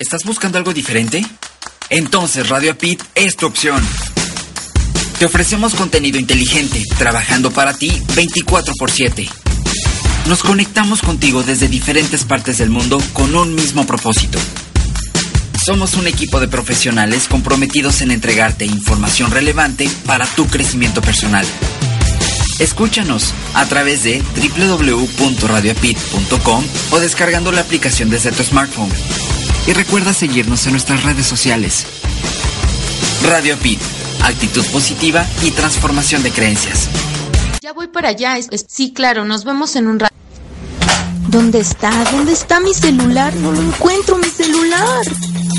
¿Estás buscando algo diferente? Entonces Radio Pit es tu opción. Te ofrecemos contenido inteligente, trabajando para ti 24 x 7. Nos conectamos contigo desde diferentes partes del mundo con un mismo propósito. Somos un equipo de profesionales comprometidos en entregarte información relevante para tu crecimiento personal. Escúchanos a través de www.radiopit.com o descargando la aplicación desde tu smartphone. Y recuerda seguirnos en nuestras redes sociales. Radio Pit, actitud positiva y transformación de creencias. Ya voy para allá. Sí, claro, nos vemos en un rato. ¿Dónde está? ¿Dónde está mi celular? No lo encuentro, mi celular.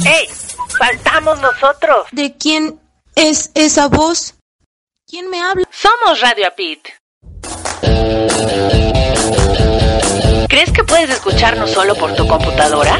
¡Ey! ¡Faltamos nosotros! ¿De quién es esa voz? ¿Quién me habla? Somos Radio Apit. ¿Crees que puedes escucharnos solo por tu computadora?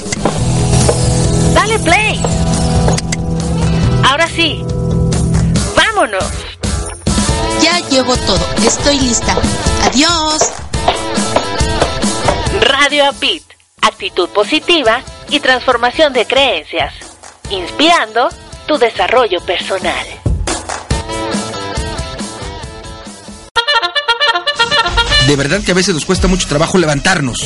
Dale play. Ahora sí. Vámonos. Ya llevo todo. Estoy lista. Adiós. Radio Apit. Actitud positiva y transformación de creencias. Inspirando tu desarrollo personal. De verdad que a veces nos cuesta mucho trabajo levantarnos.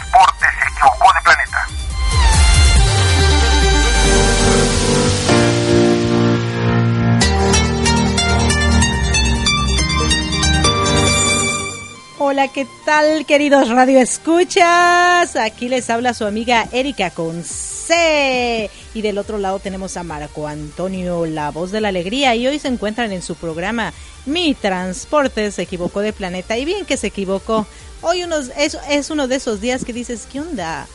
Hola, ¿qué tal, queridos Radio Escuchas? Aquí les habla su amiga Erika con C. Y del otro lado tenemos a Marco Antonio, la voz de la alegría. Y hoy se encuentran en su programa Mi Transporte se equivocó de planeta. Y bien que se equivocó. Hoy unos, es, es uno de esos días que dices, ¿qué onda?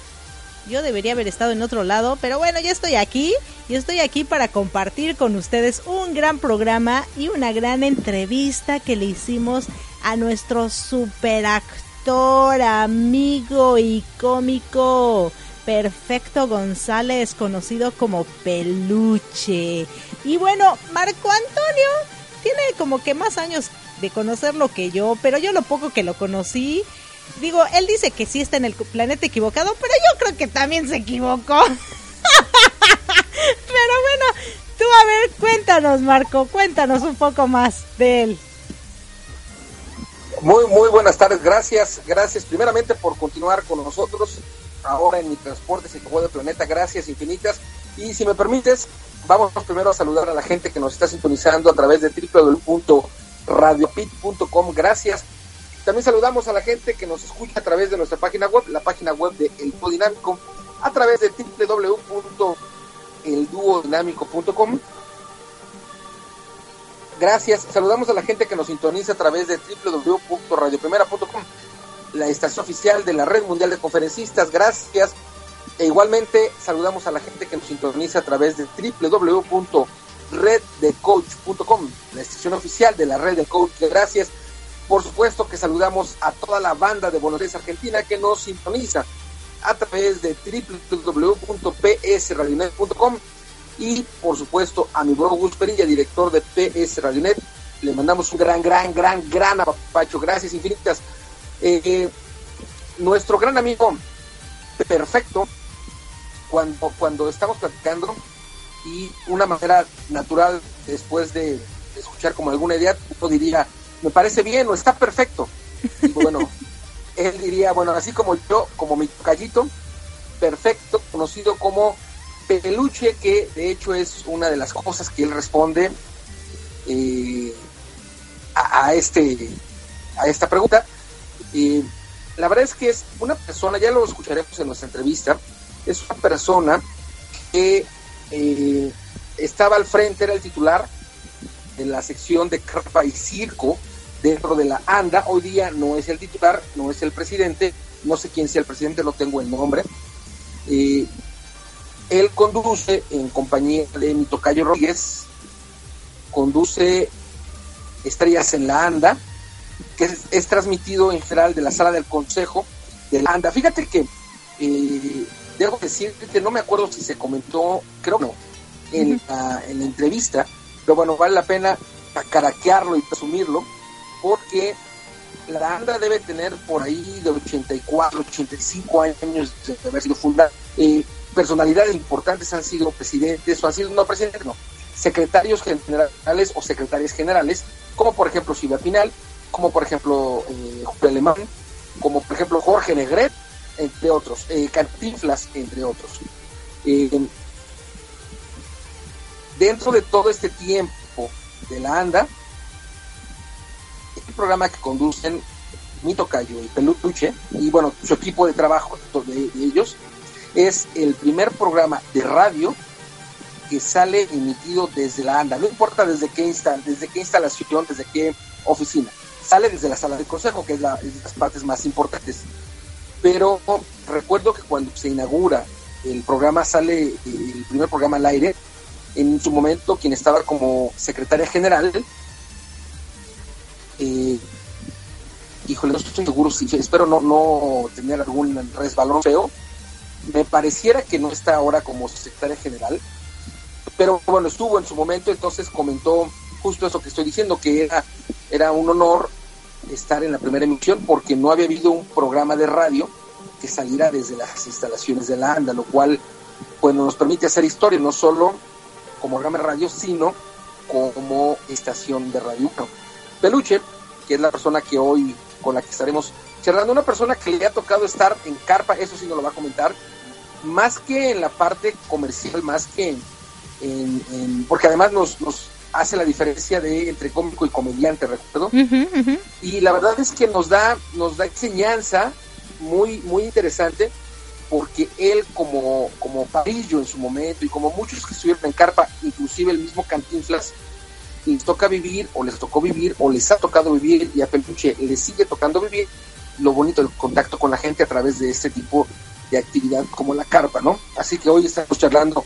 Yo debería haber estado en otro lado, pero bueno, ya estoy aquí y estoy aquí para compartir con ustedes un gran programa y una gran entrevista que le hicimos a nuestro superactor, amigo y cómico Perfecto González, conocido como Peluche. Y bueno, Marco Antonio tiene como que más años de conocerlo que yo, pero yo lo poco que lo conocí, digo, él dice que sí está en el planeta equivocado, pero yo creo que también se equivocó. pero bueno, tú a ver, cuéntanos Marco, cuéntanos un poco más de él. Muy, muy buenas tardes, gracias, gracias primeramente por continuar con nosotros ahora en mi transporte se de planeta, gracias infinitas. Y si me permites, vamos primero a saludar a la gente que nos está sintonizando a través de www.radiopit.com, gracias. También saludamos a la gente que nos escucha a través de nuestra página web, la página web de El Dinámico, a través de www.elduodinámico.com. Gracias. Saludamos a la gente que nos sintoniza a través de www.radioprimera.com, la estación oficial de la Red Mundial de Conferencistas. Gracias. E igualmente saludamos a la gente que nos sintoniza a través de www.reddecoach.com, la estación oficial de la Red de Coach. Gracias por supuesto que saludamos a toda la banda de Buenos Aires, Argentina, que nos sintoniza a través de www.psradionet.com y, por supuesto, a mi bro Gus Perilla, director de PS Radionet. Le mandamos un gran, gran, gran, gran apapacho. Gracias infinitas. Eh, nuestro gran amigo perfecto, cuando, cuando estamos platicando y una manera natural, después de escuchar como alguna idea, yo diría, me parece bien o está perfecto. Y bueno, él diría, bueno, así como yo, como mi callito, perfecto, conocido como peluche, que de hecho es una de las cosas que él responde eh, a, este a esta pregunta. y la verdad es que es una persona, ya lo escucharemos en nuestra entrevista, es una persona que eh, estaba al frente, era el titular en la sección de carpa y circo dentro de la ANDA. Hoy día no es el titular, no es el presidente, no sé quién sea el presidente, no tengo el nombre. Eh, él conduce en compañía de mi tocayo Rodríguez, conduce Estrellas en la ANDA, que es, transmitido en general de la sala del consejo de la ANDA. Fíjate que eh, debo decir que no me acuerdo si se comentó, creo no, en, la, en la entrevista, pero bueno, vale la pena caraquearlo y presumirlo, porque la ANDA debe tener por ahí de 84, 85 años de haber sido fundada. Eh, personalidades importantes han sido presidentes, o han sido, no presidentes, no, secretarios generales o secretarias generales, como por ejemplo Silvia Pinal, como por ejemplo eh, Alemán, como por ejemplo Jorge Negret, entre otros, eh, Cantinflas, entre otros. Eh, dentro de todo este tiempo de la ANDA, el programa que conducen Mito Cayo y Peluche, y bueno, su equipo de trabajo de, ellos, es el primer programa de radio que sale emitido desde la ANDA, no importa desde qué, desde qué instalación, desde qué oficina, sale desde la sala de consejo, que es, la, es de las partes más importantes. Pero recuerdo que cuando se inaugura el programa, sale el primer programa al aire, en su momento quien estaba como secretaria general, eh, híjole, no estoy seguro si espero no, no tener algún resbalón feo. Me pareciera que no está ahora como secretaria general, pero bueno, estuvo en su momento, entonces comentó justo eso que estoy diciendo, que era, era un honor estar en la primera emisión porque no había habido un programa de radio que saliera desde las instalaciones de la ANDA, lo cual bueno, nos permite hacer historia, no solo como programa de radio, sino como estación de radio. Peluche, que es la persona que hoy con la que estaremos charlando, una persona que le ha tocado estar en carpa, eso sí nos lo va a comentar, más que en la parte comercial, más que en, porque además nos, nos hace la diferencia de entre cómico y comediante, recuerdo. Y la verdad es que nos da, nos da enseñanza muy, muy interesante porque él como, como Parillo en su momento y como muchos que estuvieron en Carpa, inclusive el mismo Cantinflas, les toca vivir o les tocó vivir o les ha tocado vivir y a Peluche les sigue tocando vivir lo bonito del contacto con la gente a través de este tipo de actividad como la carpa, ¿no? Así que hoy estamos charlando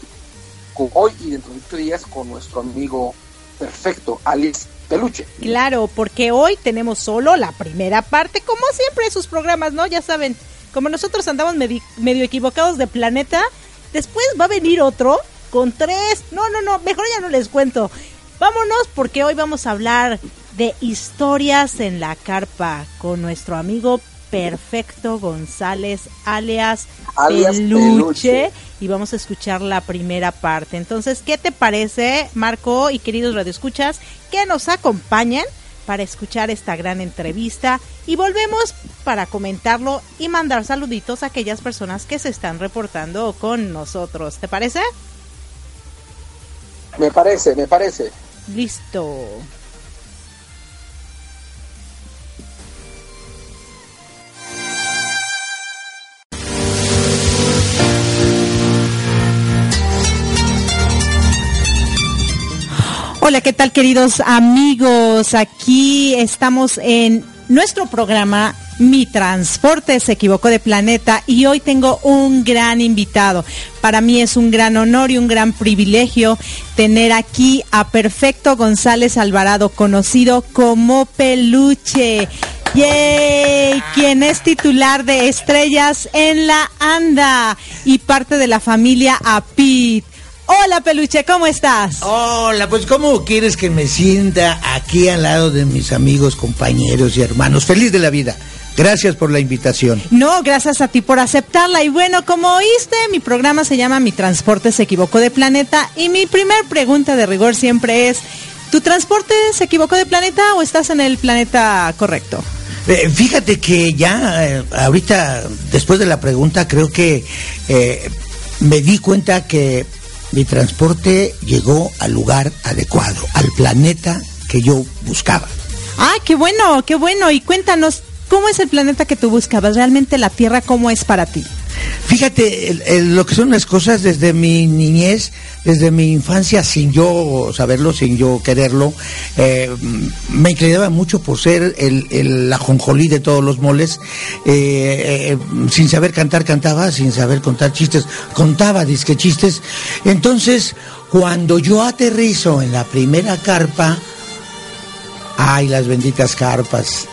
con hoy y dentro de ocho días con nuestro amigo perfecto, Alex Peluche. Claro, porque hoy tenemos solo la primera parte, como siempre sus programas, ¿no? Ya saben, como nosotros andamos medio equivocados de planeta, después va a venir otro con tres. No, no, no, mejor ya no les cuento. Vámonos porque hoy vamos a hablar de historias en la carpa con nuestro amigo Perfecto González, alias, Peluche, y vamos a escuchar la primera parte. Entonces, ¿qué te parece, Marco y queridos radioescuchas, que nos acompañen para escuchar esta gran entrevista y volvemos para comentarlo y mandar saluditos a aquellas personas que se están reportando con nosotros. ¿Te parece? Me parece, me parece. Listo. Hola, ¿qué tal queridos amigos? Aquí estamos en nuestro programa Mi Transporte se equivocó de planeta y hoy tengo un gran invitado. Para mí es un gran honor y un gran privilegio tener aquí a Perfecto González Alvarado, conocido como Peluche. ¡Yay! Quien es titular de Estrellas en la Anda y parte de la familia APIT. Hola Peluche, ¿cómo estás? Hola, pues ¿cómo quieres que me sienta aquí al lado de mis amigos, compañeros y hermanos? Feliz de la vida. Gracias por la invitación. No, gracias a ti por aceptarla. Y bueno, como oíste, mi programa se llama Mi transporte se equivocó de planeta y mi primer pregunta de rigor siempre es, ¿tu transporte se equivocó de planeta o estás en el planeta correcto? Eh, fíjate que ya eh, ahorita, después de la pregunta, creo que eh, me di cuenta que mi transporte llegó al lugar adecuado, al planeta que yo buscaba. Ah, qué bueno, qué bueno. Y cuéntanos, ¿cómo es el planeta que tú buscabas? ¿Realmente la Tierra cómo es para ti? Fíjate lo que son las cosas desde mi niñez, desde mi infancia, sin yo saberlo, sin yo quererlo, eh, me inclinaba mucho por ser el, el ajonjolí de todos los moles. Eh, eh, sin saber cantar, cantaba, sin saber contar chistes, contaba disque chistes. Entonces, cuando yo aterrizo en la primera carpa, ay, las benditas carpas,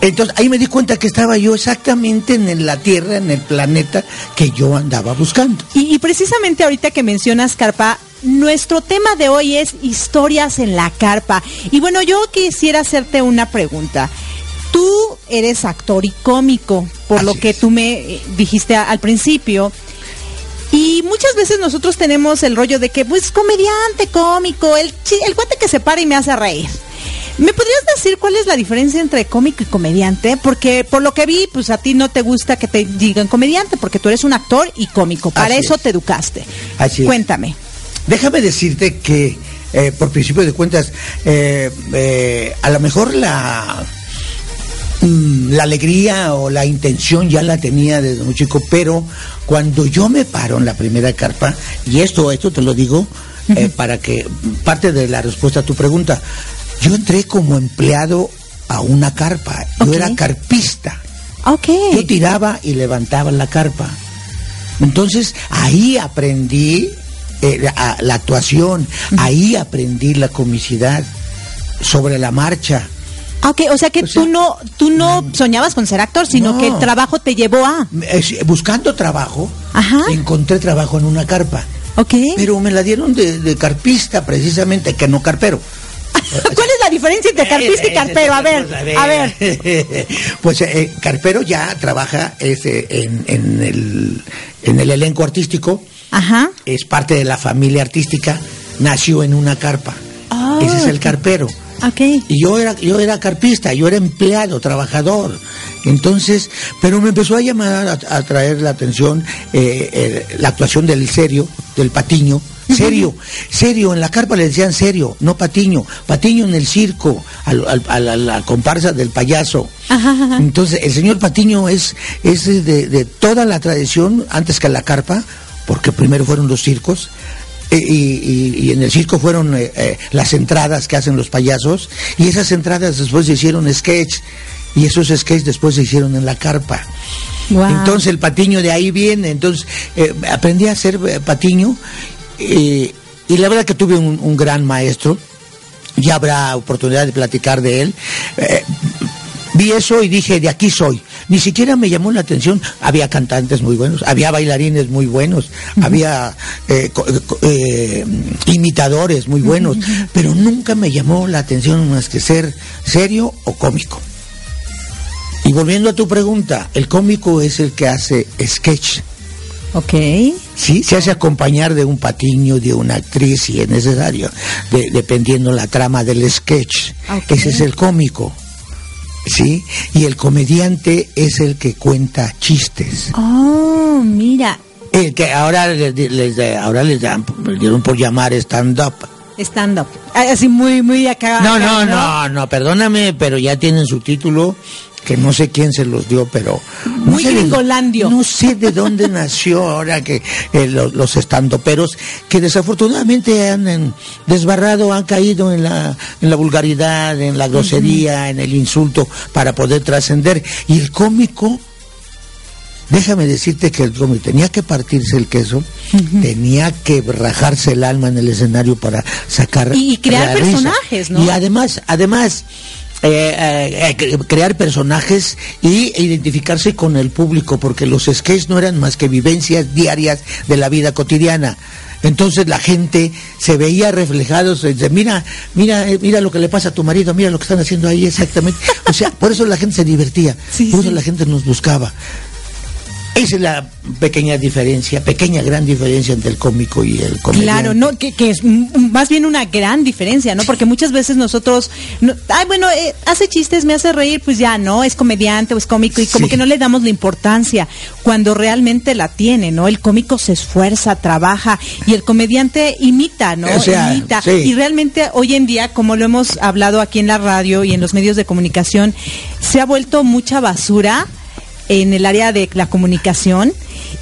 entonces ahí me di cuenta que estaba yo exactamente en la Tierra, en el planeta que yo andaba buscando. Y, precisamente ahorita que mencionas carpa, nuestro tema de hoy es historias en la carpa. Y bueno, yo quisiera hacerte una pregunta. Tú eres actor y cómico, por lo que tú me eh, dijiste al principio. Y muchas veces nosotros tenemos el rollo de que, pues, comediante, cómico, el, el cuate que se para y me hace reír. ¿Me podrías decir cuál es la diferencia entre cómico y comediante? Porque por lo que vi, pues a ti no te gusta que te digan comediante, porque tú eres un actor y cómico. Para eso te educaste. Así Cuéntame. Déjame decirte que, eh, por principio de cuentas, eh, eh, a lo mejor la mm, la alegría o la intención ya la tenía desde muy chico, pero cuando yo me paro en la primera carpa, y esto, esto te lo digo para que parte de la respuesta a tu pregunta, yo entré como empleado a una carpa. Yo era carpista. Okay. Yo tiraba y levantaba la carpa. Entonces ahí aprendí eh, la, actuación, ahí aprendí la comicidad sobre la marcha. Ok, o sea que tú no tú no soñabas con ser actor, sino que el trabajo te llevó a buscando trabajo. Encontré trabajo en una carpa. Ok. Pero me la dieron de carpista precisamente, que no carpero. ¿Cuál es la diferencia entre carpista y carpero? A ver, a ver. Pues eh, carpero ya trabaja este, en, en, el, en el elenco artístico. Ajá. Es parte de la familia artística. Nació en una carpa. Ese es el ah, carpero. Okay. Y yo era, yo era carpista, yo era empleado, trabajador. Entonces, pero me empezó a llamar, a, a traer la atención eh, la actuación del serio, del patiño, Serio, serio, en la carpa le decían serio, no Patiño. Patiño en el circo, a, la, comparsa del payaso. Entonces, el señor Patiño es, es de, toda la tradición, antes que la carpa, porque primero fueron los circos, e, y, en el circo fueron eh, eh, las entradas que hacen los payasos, y esas entradas después se hicieron sketch, y esos sketches después se hicieron en la carpa. Entonces el patiño de ahí viene, entonces eh, aprendí a hacer patiño y la verdad que tuve un, gran maestro, ya habrá oportunidad de platicar de él. Eh, vi eso y dije, de aquí soy. Ni siquiera me llamó la atención. Había cantantes muy buenos, había bailarines muy buenos, había eh, eh, imitadores muy buenos, pero nunca me llamó la atención más que ser serio o cómico. Y volviendo a tu pregunta, el cómico es el que hace sketch Ok. Sí, se hace acompañar de un patiño, de una actriz, si es necesario, dependiendo la trama del sketch. Ese es el cómico. ¿Sí? Y el comediante es el que cuenta chistes. Oh, mira. El que ahora les, ahora les dan, dieron por llamar stand-up. Stand-up. Así muy, muy acá. No, no, no, no, perdóname, pero ya tienen su título que no sé quién se los dio, pero no muy sé gringolandio. no sé de dónde nació ahora que eh, los, estandoperos que desafortunadamente han desbarrado, han caído en la en la vulgaridad, en la grosería, en el insulto para poder trascender y el cómico Déjame decirte que el cómico tenía que partirse el queso, tenía que rajarse el alma en el escenario para sacar y, crear personajes, ¿no? Y además, además eh, eh, eh, crear personajes y identificarse con el público, porque los sketches no eran más que vivencias diarias de la vida cotidiana. Entonces la gente se veía reflejados, dice, mira, mira, mira lo que le pasa a tu marido, mira lo que están haciendo ahí exactamente. O sea, por eso la gente se divertía, por eso la gente nos buscaba. Esa es la pequeña diferencia, pequeña gran diferencia entre el cómico y el comediante. Claro, no, que, es más bien una gran diferencia, ¿no? Porque muchas veces nosotros, ay, bueno, eh, hace chistes, me hace reír, pues ya, ¿no? Es comediante o es cómico y como que no le damos la importancia cuando realmente la tiene, ¿no? El cómico se esfuerza, trabaja y el comediante imita, ¿no? imita. Y realmente hoy en día, como lo hemos hablado aquí en la radio y en los medios de comunicación, se ha vuelto mucha basura en el área de la comunicación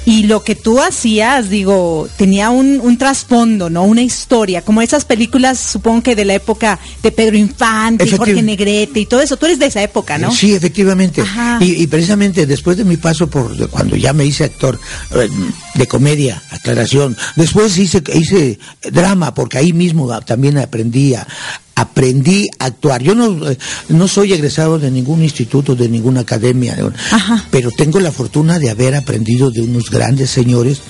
y lo que tú hacías, digo, tenía un, un trasfondo, ¿no? Una historia, como esas películas, supongo que de la época de Pedro Infante, y Jorge Negrete y todo eso. Tú eres de esa época, ¿no? Sí, efectivamente. Y, precisamente después de mi paso por, cuando ya me hice actor eh, de comedia, aclaración, después hice, hice drama, porque ahí mismo también aprendí a, aprendí a actuar. Yo no, eh, no soy egresado de ningún instituto, de ninguna academia, pero tengo la fortuna de haber aprendido de unos grandes señores,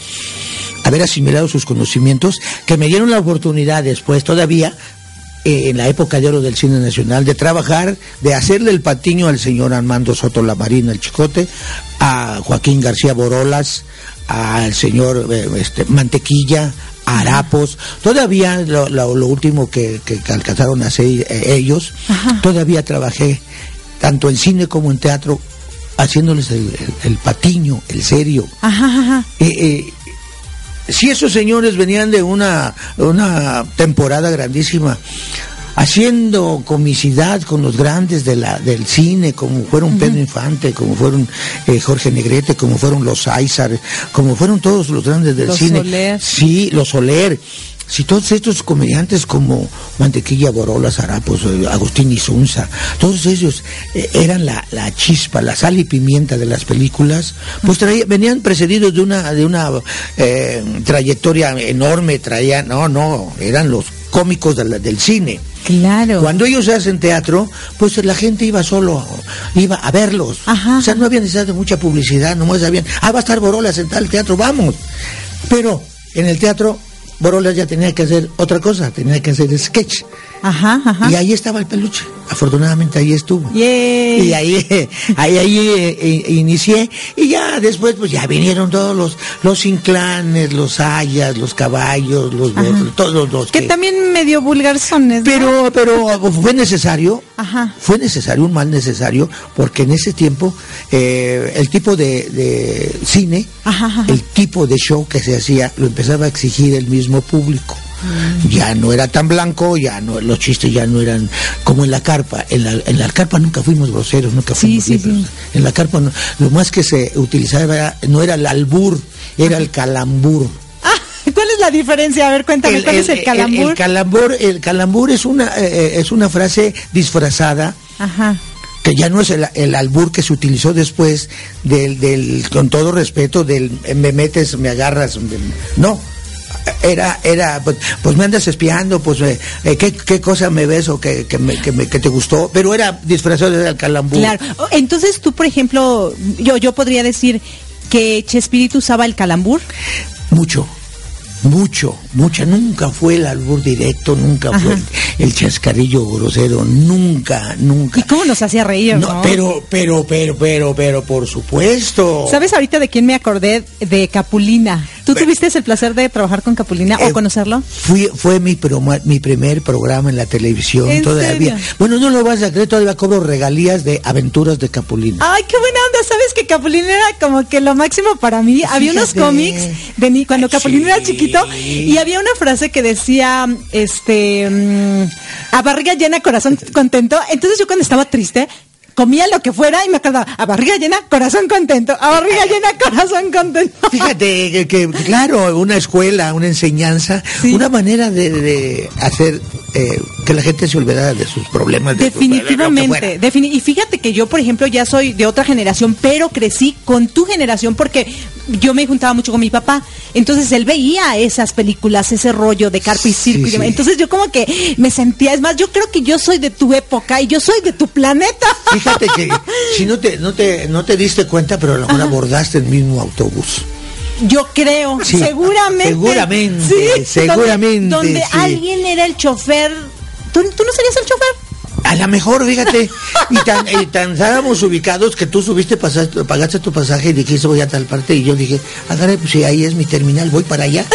haber asimilado sus conocimientos, que me dieron la oportunidad después todavía eh, en la época de oro del cine nacional, de trabajar, de hacerle el patiño al señor Armando Soto La Marina, el Chicote, a Joaquín García Borolas, al señor eh, este, Mantequilla, harapos, todavía lo, último que, alcanzaron a hacer eh, ellos, todavía trabajé tanto en cine como en teatro haciéndoles el, patiño, el serio. Eh, eh, si esos señores venían de una, una temporada grandísima, haciendo comicidad con los grandes de la, del cine, como fueron Pedro Infante, como fueron eh, Jorge Negrete, como fueron los Aizar, como fueron todos los grandes del cine. Sí, los Soler. Si todos estos comediantes como Mantequilla Borola, Zarapos, eh, Agustín Isunza, todos ellos eh, eran la, la, chispa, la sal y pimienta de las películas, pues venían precedidos de una, de una trayectoria enorme, traían, no, no, eran los cómicos del cine. Claro. Cuando ellos hacen teatro, pues la gente iba solo, iba a verlos. O sea, no había necesidad de mucha publicidad, nomás sabían, ah, va a estar Borolas en tal teatro, vamos. Pero en el teatro, Borolas ya tenía que hacer otra cosa, tenía que hacer sketch. Ajá, ajá. Y ahí estaba el peluche. Afortunadamente ahí estuvo. Y ahí, ahí, ahí eh, eh, inicié. Y ya después, pues ya vinieron todos los, los inclanes, los hayas, los caballos, los todos los que, también medio vulgarzones. Pero, pero fue necesario. Ajá. Fue necesario, un mal necesario, porque en ese tiempo eh, el tipo de, de cine, el tipo de show que se hacía, lo empezaba a exigir el mismo público. Ya no era tan blanco, ya no, los chistes ya no eran como en la carpa. En la, en la carpa nunca fuimos groseros, nunca fuimos En la carpa lo más que se utilizaba no era el albur, era el calambur. Ah, ¿Cuál es la diferencia? A ver, cuéntame, ¿cuál es el calambur? El, calambur, el calambur es una, eh, eh, es una frase disfrazada. que ya no es el, albur que se utilizó después del, del, con todo respeto, del me metes, me agarras, no, era, era, pues, pues, me andas espiando, pues eh, eh, ¿qué, cosa me ves o que, que, me, que, te gustó, pero era disfrazado de calambur. Claro, entonces tú, por ejemplo, yo, yo podría decir que Chespirito usaba el calambur. Mucho mucho, mucha, nunca fue el albur directo, nunca fue el, chascarrillo grosero, nunca, nunca. ¿Y cómo nos hacía reír? No, pero, pero, pero, pero, pero, por supuesto. ¿Sabes ahorita de quién me acordé? De Capulina. ¿Tú tuviste el placer de trabajar con Capulina o eh, conocerlo? Fui, fue mi, mi primer programa en la televisión todavía. Bueno, no lo vas a creer, todavía cobro regalías de aventuras de Capulina. Ay, qué buena onda, ¿sabes que Capulina era como que lo máximo para mí? Había unos cómics de mí cuando Capulina era chiquito y había una frase que decía, este, mm, a barriga llena, corazón contento. Entonces yo cuando estaba triste, comía lo que fuera y me acordaba, a barriga llena, corazón contento, a barriga llena, corazón contento. Fíjate que, claro, una escuela, una enseñanza, una manera de, hacer eh, que la gente se olvidara de sus problemas. Definitivamente, y fíjate que yo, por ejemplo, ya soy de otra generación, pero crecí con tu generación porque yo me juntaba mucho con mi papá, entonces él veía esas películas, ese rollo de carpa y circo. Entonces yo como que me sentía, es más, yo creo que yo soy de tu época y yo soy de tu planeta. Fíjate que si no te, no te, no te diste cuenta, pero a lo mejor abordaste el mismo autobús. Yo creo, seguramente. Seguramente, seguramente. Donde, alguien era el chofer. ¿Tú, ¿Tú no serías el chofer? A lo mejor, fíjate, y tan, y tan estábamos ubicados que tú subiste, pasaste, pagaste tu pasaje y dijiste voy a tal parte y yo dije, agarre, pues si ahí es mi terminal, voy para allá.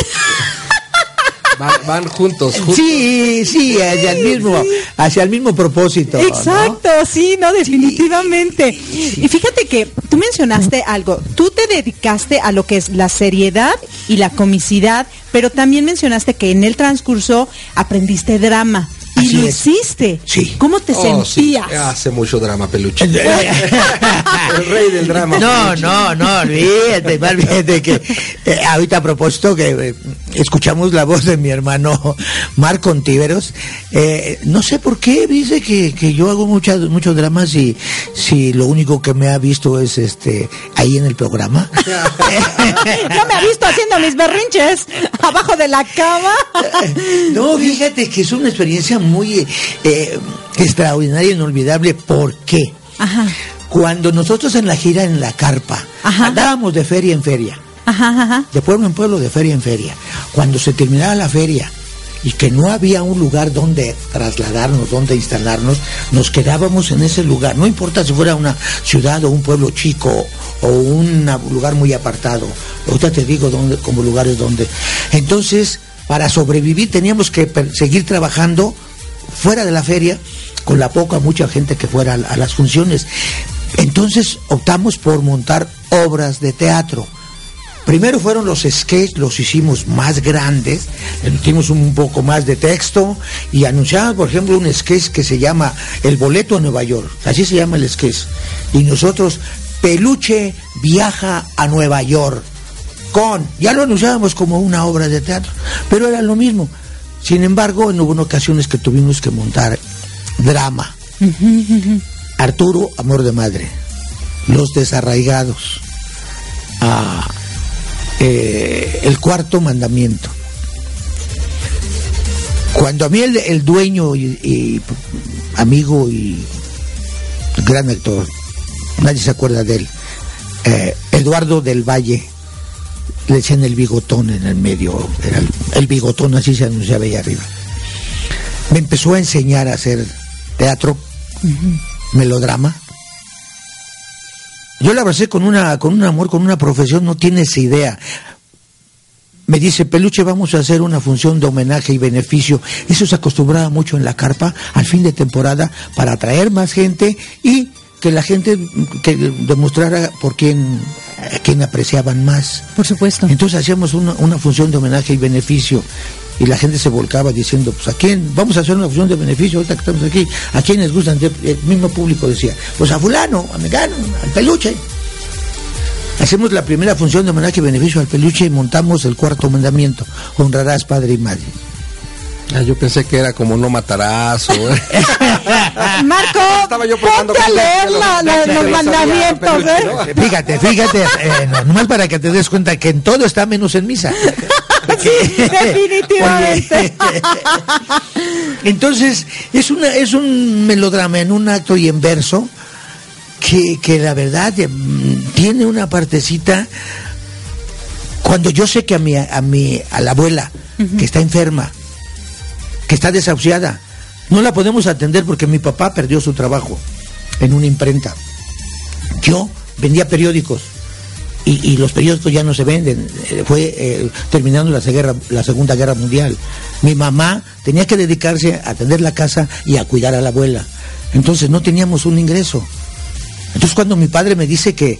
Van, juntos, Sí, sí, hacia el mismo, hacia el mismo propósito. Exacto, sí, no, definitivamente. Y fíjate que tú mencionaste algo, tú te dedicaste a lo que es la seriedad y la comicidad, pero también mencionaste que en el transcurso aprendiste drama. Y lo hiciste. Sí. ¿Cómo te oh, sentías? Hace mucho drama, peluche. el rey del drama. No, no, no, olvídate, olvídate que eh, ahorita a propósito que eh, escuchamos la voz de mi hermano Marco Ontíveros, eh, no sé por qué dice que, que yo hago muchas, muchos dramas y si lo único que me ha visto es este ahí en el programa. no me ha visto haciendo mis berrinches abajo de la cama. no, fíjate que es una experiencia muy eh, extraordinaria e inolvidable. ¿Por qué? Cuando nosotros en la gira en la carpa andábamos de feria en feria, de pueblo en pueblo, de feria en feria. Cuando se terminaba la feria y que no había un lugar donde trasladarnos, donde instalarnos, nos quedábamos en ese lugar. No importa si fuera una ciudad o un pueblo chico o un lugar muy apartado. Ahorita te digo dónde, como lugares donde. Entonces, para sobrevivir teníamos que seguir trabajando fuera de la feria con la poca, mucha gente que fuera a, las funciones. Entonces optamos por montar obras de teatro. Primero fueron los sketches, los hicimos más grandes, hicimos un poco más de texto y anunciamos, por ejemplo, un sketch que se llama El boleto a Nueva York, así se llama el sketch. Y nosotros, Peluche viaja a Nueva York con, ya lo anunciábamos como una obra de teatro, pero era lo mismo. Sin embargo, en hubo ocasiones que tuvimos que montar drama. Arturo, amor de madre. Los desarraigados. Eh, el cuarto mandamiento. Cuando a mí el, dueño y, amigo y gran actor, nadie se acuerda de él, eh, Eduardo del Valle, le decían el bigotón en el medio, era el, bigotón así se anunciaba ahí arriba. Me empezó a enseñar a hacer teatro, melodrama. Yo la abracé con una, con un amor, con una profesión, no tienes idea. Me dice, Peluche, vamos a hacer una función de homenaje y beneficio. Eso se acostumbraba mucho en la carpa al fin de temporada para atraer más gente y que la gente que demostrara por quién, quién apreciaban más. Por supuesto. Entonces hacíamos una, una función de homenaje y beneficio y la gente se volcaba diciendo, pues a quién, vamos a hacer una función de beneficio ahorita que estamos aquí, a quién les gustan, el mismo público decía, pues a fulano, a Megano, al peluche. Hacemos la primera función de homenaje y beneficio al peluche y montamos el cuarto mandamiento, honrarás padre y madre. Ah, yo pensé que era como no matarás o... Marco, Estaba yo ponte a leer los, mandamientos. ¿eh? Fíjate, fíjate, eh, nomás para que te des cuenta que en todo está menos en misa. sí, definitivamente. entonces, es, una, es un melodrama en un acto y en verso que, que la verdad eh, tiene una partecita... Cuando yo sé que a mi, a mi, a la abuela, que está enferma, que está desahuciada. No la podemos atender porque mi papá perdió su trabajo en una imprenta. Yo vendía periódicos y, los periódicos ya no se venden. Eh, fue eh, terminando la, la Segunda Guerra Mundial. Mi mamá tenía que dedicarse a atender la casa y a cuidar a la abuela. Entonces no teníamos un ingreso. Entonces cuando mi padre me dice que,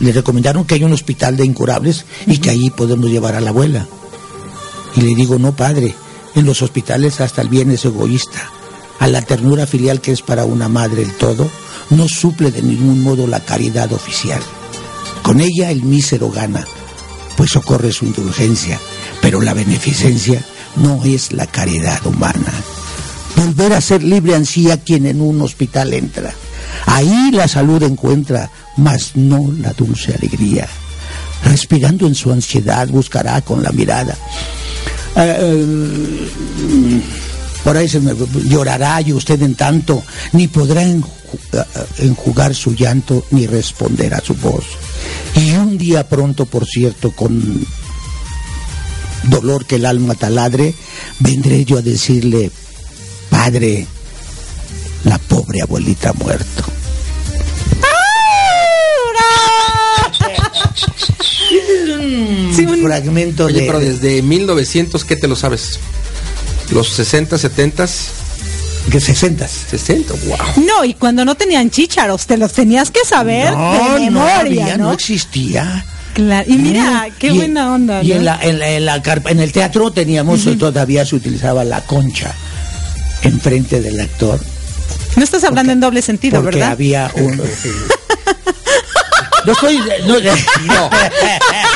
le recomendaron que hay un hospital de incurables y que ahí podemos llevar a la abuela. Y le digo, no, padre, en los hospitales hasta el bien es egoísta. A la ternura filial que es para una madre el todo, no suple de ningún modo la caridad oficial. Con ella el mísero gana, pues socorre su indulgencia, pero la beneficencia no es la caridad humana. Volver a ser libre ansía quien en un hospital entra. Ahí la salud encuentra, mas no la dulce alegría. Respirando en su ansiedad buscará con la mirada. Eh, eh, por ahí se me llorará y usted en tanto ni podrá eh, enjugar su llanto ni responder a su voz. Y un día pronto, por cierto, con dolor que el alma taladre, vendré yo a decirle, Padre, la pobre abuelita ha muerto. Un fragmento de... pero desde 1900, ¿qué te lo sabes? ¿Los 60, 70? Que 60. 60, wow. No, y cuando no tenían chícharos, te los tenías que saber de memoria, no, no existía. Claro. Y mira, qué buena onda. Y en, la, en, la, en, la, en, el teatro teníamos, todavía se utilizaba la concha enfrente del actor. No estás hablando en doble sentido, porque ¿verdad? había un... No estoy. No,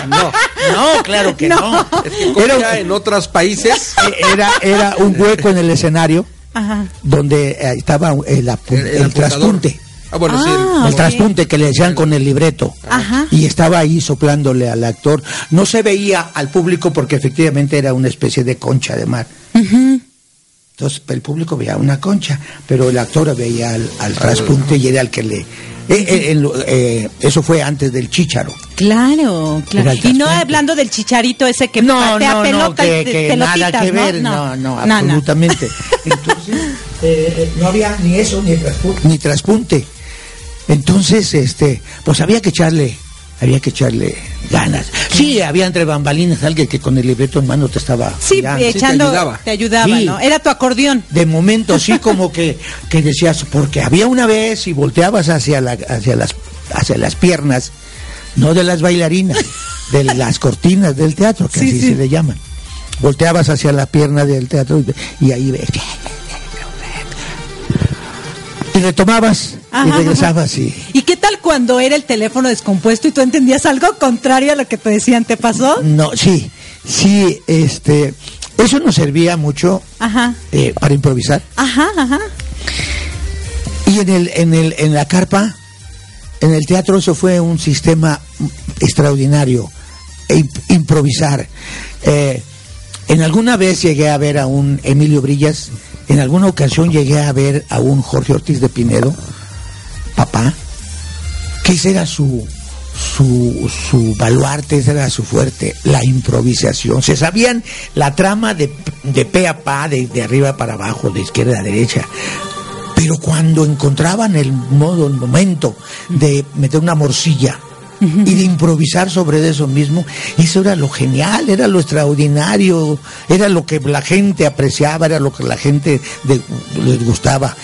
no, no, claro que no. Es que era, en otros países. Era, era un hueco en el escenario Ajá. donde eh, estaba el, el, el traspunte. Ah, bueno, sí, el, ah, el traspunte que le decían con el libreto. Ajá. Y estaba ahí soplándole al actor. No se veía al público porque efectivamente era una especie de concha de mar. Entonces el público veía una concha, pero el actor veía al, al traspunte y era el que le... Eh, eh, eh, eso fue antes del chicharo. Claro, claro. Y no hablando del chicharito ese que no, patea no, pelota que, que nada que ver, no, no, absolutamente. Entonces, no había ni eso, ni traspunte. Ni traspunte. Entonces, este, pues había que echarle había que echarle ganas. Sí, había entre bambalinas alguien que con el libreto en mano te estaba sí, echando, te ayudaba, te ayudaba ¿no? Era tu acordeón. De momento sí como que, que decías, porque había una vez y volteabas hacia la, hacia las hacia las piernas, no de las bailarinas, de las cortinas del teatro, que así se le llaman. Volteabas hacia la pierna del teatro y, y ahí ves y retomabas y regresabas y... ¿Y qué tal cuando era el teléfono descompuesto y tú entendías algo contrario a lo que te decían? ¿Te pasó? No, sí, sí, este... Eso nos servía mucho eh, para improvisar. Ajá, ajá. Y en, el, en, el, en la carpa, en el teatro, eso fue un sistema extraordinario. E improvisar. Eh, en alguna vez llegué a ver a un Emilio Brillas en alguna ocasión llegué a ver a un Jorge Ortiz de Pinedo, papá, que ese era su, su, su baluarte, ese era su fuerte, la improvisación. Se sabían la trama de, de pe a pa, de, de arriba para abajo, de izquierda a derecha. Pero cuando encontraban el modo, el momento de meter una morcilla, y de improvisar sobre eso mismo, eso era lo genial, era lo extraordinario, era lo que la gente apreciaba, era lo que la gente les gustaba,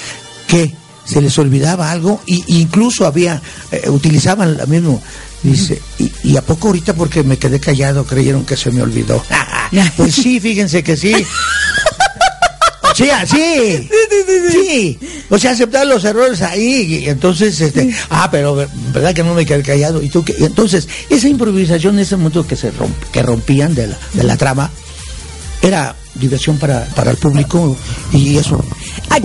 que se les olvidaba algo y incluso había eh, utilizaban lo mismo dice y, a poco ahorita porque me quedé callado creyeron que se me olvidó pues sí fíjense que sí. Sí, sí, sí, O sea, aceptar los errores ahí. Y entonces, este, ah, pero verdad que no me quedé callado. Y tú, que, entonces, esa improvisación, ese momento que se que rompían de la, de la trama, era diversión para, para el público y eso.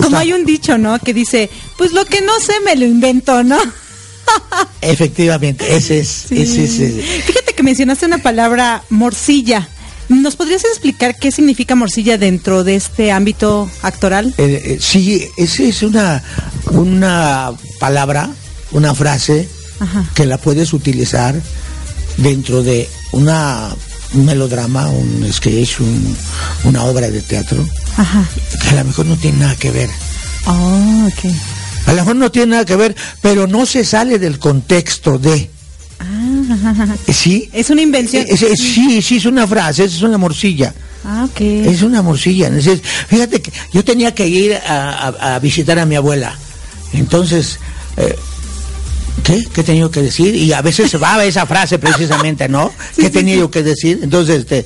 Como hay un dicho, ¿no? Que dice, pues lo que no sé me lo invento, ¿no? Efectivamente, ese es, ese es. Fíjate que mencionaste una palabra morcilla. ¿Nos podrías explicar qué significa morcilla dentro de este ámbito actoral? Eh, eh, sí, esa es una, una palabra, una frase que la puedes utilizar dentro de una un melodrama, un sketch, una obra de teatro, que a lo mejor no tiene nada que ver. Oh, okay. A lo mejor no tiene nada que ver, pero no se sale del contexto de. Ah, ¿Sí? Es una invención. sí, sí, es una frase, es una morcilla. Ah, ok. Es una morcilla. fíjate que yo tenía que ir a, visitar a mi abuela. Entonces, eh, ¿qué? ¿Qué tenía que decir? Y a veces se va esa frase precisamente, ¿no? ¿Qué tenía yo que decir? Entonces, este,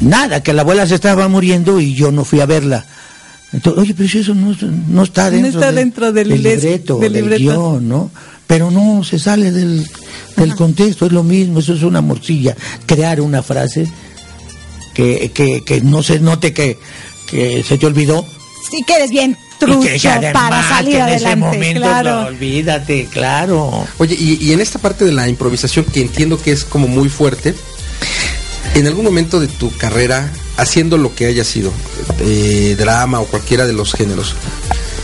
nada, que la abuela se estaba muriendo y yo no fui a verla. Entonces, oye, pero si eso no, no está dentro, no está dentro del, libreto, del, libreto. guion, ¿no? Pero no, se sale del, del contexto, es lo mismo, eso es una morcilla. Crear una frase que, que, que no se note que, que se te olvidó. Sí, que eres bien trucho para salir en adelante, ese momento, claro. no, olvídate, claro. Oye, y, y en esta parte de la improvisación que entiendo que es como muy fuerte, en algún momento de tu carrera, haciendo lo que haya sido, eh, drama o cualquiera de los géneros,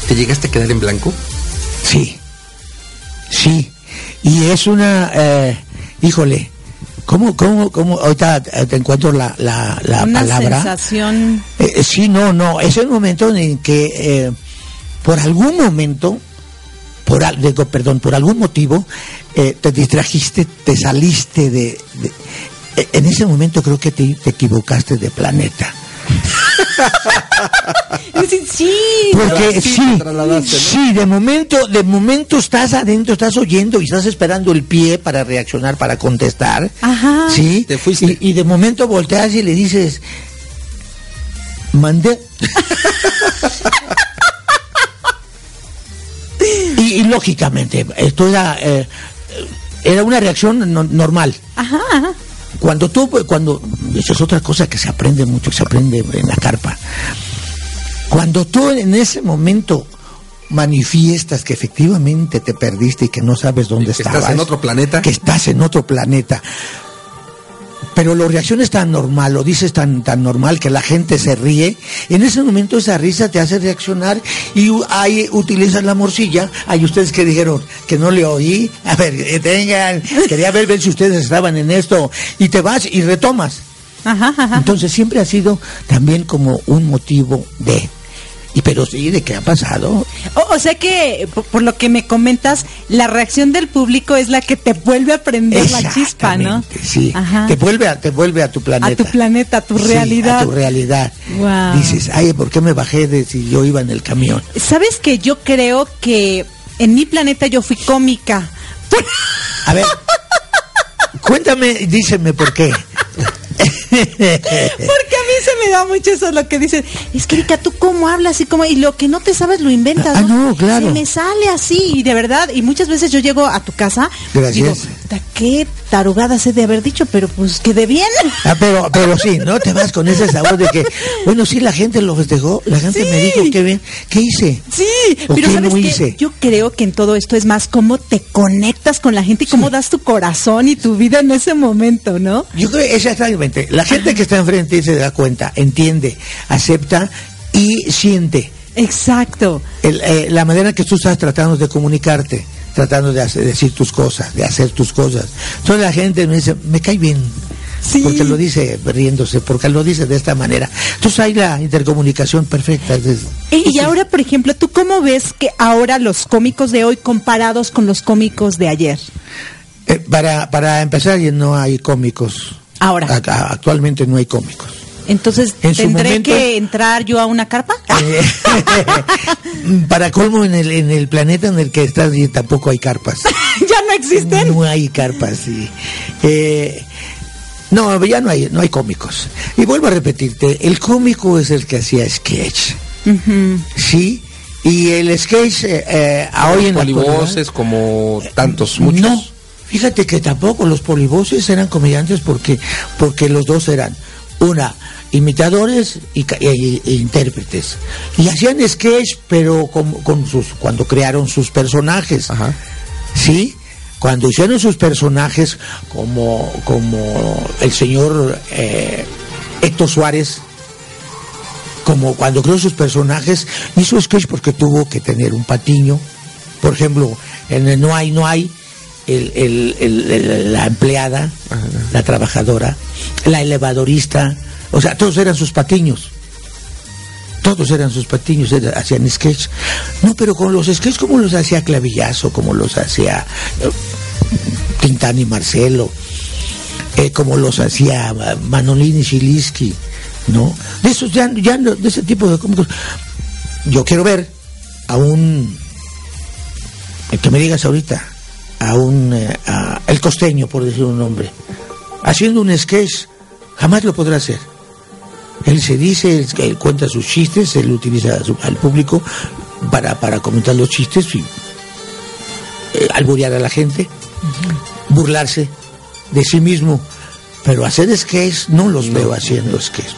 ¿te llegaste a quedar en blanco? Sí, sí. Y es una, eh, híjole, ¿cómo, cómo, cómo, ahorita te encuentro la, la, la Una palabra? sensación. Eh, sí, no, no, es el momento en que eh, por algún momento, por, digo, perdón, por algún motivo, eh, te distrajiste, te saliste de... de- eh, en ese momento creo que te, te equivocaste de planeta. Sí, sí. Porque sí, sí, de momento, de momento estás adentro, estás oyendo y estás esperando el pie para reaccionar, para contestar. Ajá. Sí. Te fuiste. Y, y de momento volteas y le dices, mandé. y, y lógicamente, esto era, eh, era una reacción no- normal. Ajá, ajá. Cuando tú, cuando, eso es otra cosa que se aprende mucho, que se aprende en la carpa. Cuando tú en ese momento manifiestas que efectivamente te perdiste y que no sabes dónde que estabas, estás en otro planeta. que estás en otro planeta, pero lo reacciones tan normal, lo dices tan, tan normal que la gente se ríe, en ese momento esa risa te hace reaccionar y ahí utilizas la morcilla. Hay ustedes que dijeron que no le oí, a ver, eh, tengan, quería ver, ver si ustedes estaban en esto, y te vas y retomas. Ajá, ajá. Entonces siempre ha sido también como un motivo de... Y pero sí, ¿de qué ha pasado? O, o sea que, por, por lo que me comentas, la reacción del público es la que te vuelve a prender la chispa, ¿no? Sí, Ajá. te vuelve, a, te vuelve a tu planeta. A tu planeta, a tu Sí, realidad. a tu realidad. Dices, ay, ¿por qué me bajé de si yo iba en el camión? ¿Sabes que yo creo que en mi planeta yo fui cómica? A ver, cuéntame, díseme por qué. Porque mí se me da mucho eso lo que dicen. Es que Erika, tú cómo hablas y cómo y lo que no te sabes lo inventas. Ah, no, claro. Se me sale así y de verdad y muchas veces yo llego a tu casa. Gracias. Digo, "Ta, qué tarugadas he de haber dicho, pero pues quedé bien. Ah, pero, pero sí, no te vas con ese sabor de que, bueno, sí, la gente lo festejó, la gente me dijo, qué bien, ¿qué hice? Sí, ¿O pero qué sabes no qué? hice? yo creo que en todo esto es más cómo te conectas con la gente y cómo das tu corazón y tu vida en ese momento, ¿no? Yo creo que exactamente. La gente que está enfrente se da cuenta, entiende, acepta y siente Exacto. el, eh, la manera que tú estás tratando de comunicarte, tratando de hacer- decir tus cosas, de hacer tus cosas. Entonces la gente me dice, me cae bien. Sí. Porque lo dice riéndose, porque lo dice de esta manera. Entonces hay la intercomunicación perfecta. es- Y, y ahora, por ejemplo, ¿tú cómo ves que ahora los cómicos de hoy comparados con los cómicos de ayer? Eh, para, para empezar, ya no hay cómicos. Ahora. Acá, actualmente no hay cómicos. Entonces, En ¿tendré momento- que entrar yo a una carpa? Eh, para colmo, en el, en el planeta en el que estás y tampoco hay carpas. ¿Ya no existen? No hay carpas, sí. Eh, no, ya no hay, no hay cómicos. Y vuelvo a repetirte, el cómico es el que hacía sketch. ¿sí? Y el sketch eh, eh, a hoy en la Polivoces como tantos, muchos. No, fíjate que tampoco los polivoces eran comediantes porque, porque los dos eran, una, imitadores y, e- e intérpretes. Y hacían sketch, pero con, con sus, cuando crearon sus personajes. Ajá. ¿sí? Cuando hicieron sus personajes como, como el señor eh, Héctor Suárez, como cuando creó sus personajes, hizo sketch porque tuvo que tener un patiño. Por ejemplo, en el No hay, no hay, el- el- el- el- la empleada, la trabajadora, la elevadorista, o sea, todos eran sus patiños. Todos eran sus patiños, hacían sketch. No, pero con los sketch como los hacía Clavillazo, como los hacía eh, Tintán y Marcelo, eh, como los hacía eh, Manolín y Chilinsky, ¿no? De esos ya, ya de ese tipo de cómicos. Yo quiero ver a un que me digas ahorita, a un el costeño, por decir un nombre, haciendo un sketch, jamás lo podrá hacer. Él se dice, él, cuenta sus chistes, él utiliza al público para, para comentar los chistes y eh, alburear a la gente, burlarse de sí mismo. Pero hacer sketches no los veo haciendo sketches.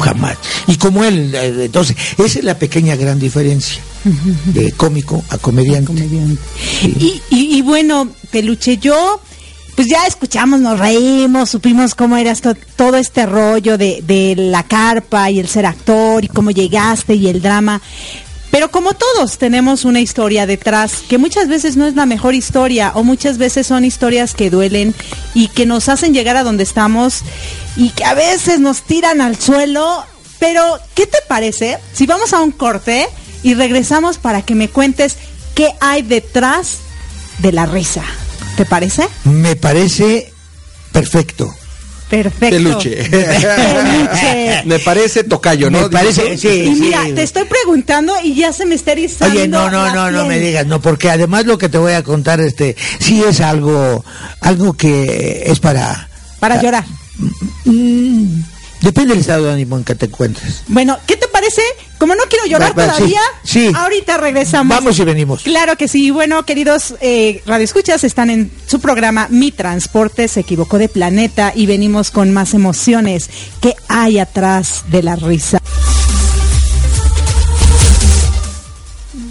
Jamás. Y como él, eh, entonces, esa es la pequeña gran diferencia de cómico a comediante. Y, y, bueno, Peluche, yo pues ya escuchamos, nos reímos, supimos cómo era todo este rollo de, de, la carpa y el ser actor y cómo llegaste y el drama. Pero como todos tenemos una historia detrás, que muchas veces no es la mejor historia o muchas veces son historias que duelen y que nos hacen llegar a donde estamos y que a veces nos tiran al suelo. Pero, ¿qué te parece si vamos a un corte y regresamos para que me cuentes qué hay detrás de la risa? ¿Te parece? Me parece perfecto. Perfecto. Peluche. me parece tocayo, ¿no? Me parece, sí. Y mira, te estoy preguntando y ya se me está erizando. Oye, no, no, no, no me digas, no, porque además lo que te voy a contar, este, sí es algo, algo que es para. Para llorar. Mm, depende del estado de ánimo en que te encuentres. Bueno, ¿qué te parece? Como no quiero llorar todavía, sí, ahorita regresamos. Vamos y venimos. Claro que sí. Bueno, queridos eh, radioescuchas, están en su programa Mi Transporte se equivocó de planeta y venimos con más emociones. ¿Qué hay atrás de la risa?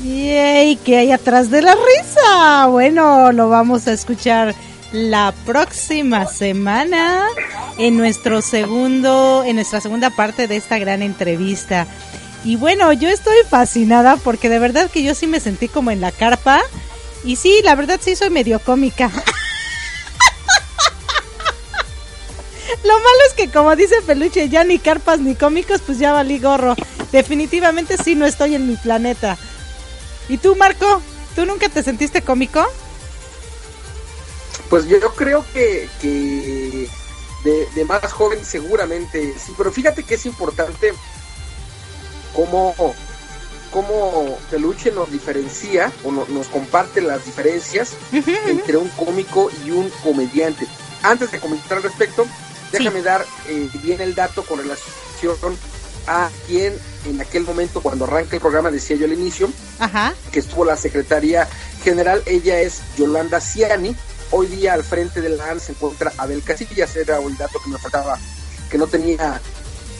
Yay, ¿qué hay atrás de la risa? Bueno, lo vamos a escuchar la próxima semana en nuestro segundo, en nuestra segunda parte de esta gran entrevista. Y bueno, yo estoy fascinada porque de verdad que yo sí me sentí como en la carpa. Y sí, la verdad sí soy medio cómica. Lo malo es que como dice Peluche, ya ni carpas ni cómicos, pues ya valí gorro. Definitivamente sí no estoy en mi planeta. ¿Y tú, Marco? ¿Tú nunca te sentiste cómico? Pues yo creo que, de, de, más joven seguramente sí, pero fíjate que es importante cómo, cómo Peluche nos diferencia o nos comparte las diferencias entre un cómico y un comediante. Antes de comentar al respecto, déjame dar eh, bien el dato con relación a quien en aquel momento cuando arranca el programa decía yo al inicio que estuvo la secretaria general. Ella es Yolanda Ciani hoy día al frente de la AN se encuentra Abel Casillas era el dato que me faltaba que no tenía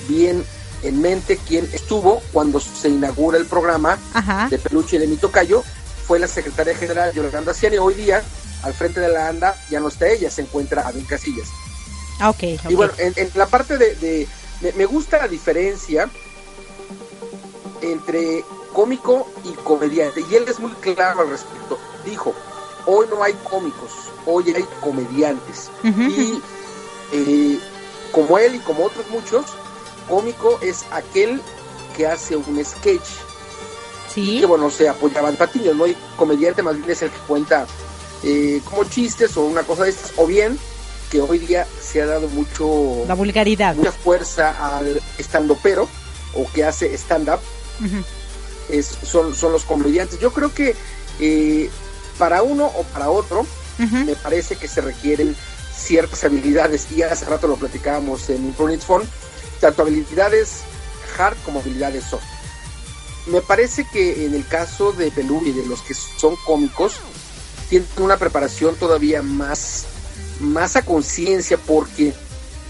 bien en mente quién estuvo cuando se inaugura el programa de Peluche y de Mito Cayo, fue la secretaria general Yolanda Ciani. Hoy día, al frente de la ANDA, ya no está ella, se encuentra Abel Casillas. Ah, okay, Y bueno, en, la parte de, me, gusta la diferencia entre cómico y comediante. Y él es muy claro al respecto. Dijo, hoy no hay cómicos, hoy hay comediantes. y eh, como él y como otros muchos, cómico es aquel que hace un sketch. Sí. que bueno, se apoyaban patiños, ¿no? hay comediante más bien es el que cuenta eh, como chistes o una cosa de estas, o bien que hoy día se ha dado mucho... La vulgaridad. Mucha fuerza al estando pero o que hace stand-up. es, son, son los comediantes. Yo creo que eh, para uno o para otro, me parece que se requieren ciertas habilidades, y hace rato lo platicábamos en Imprunit Phone, tanto habilidades hard como habilidades soft. Me parece que en el caso de Pelú y de los que son cómicos, tienen una preparación todavía más, más a conciencia porque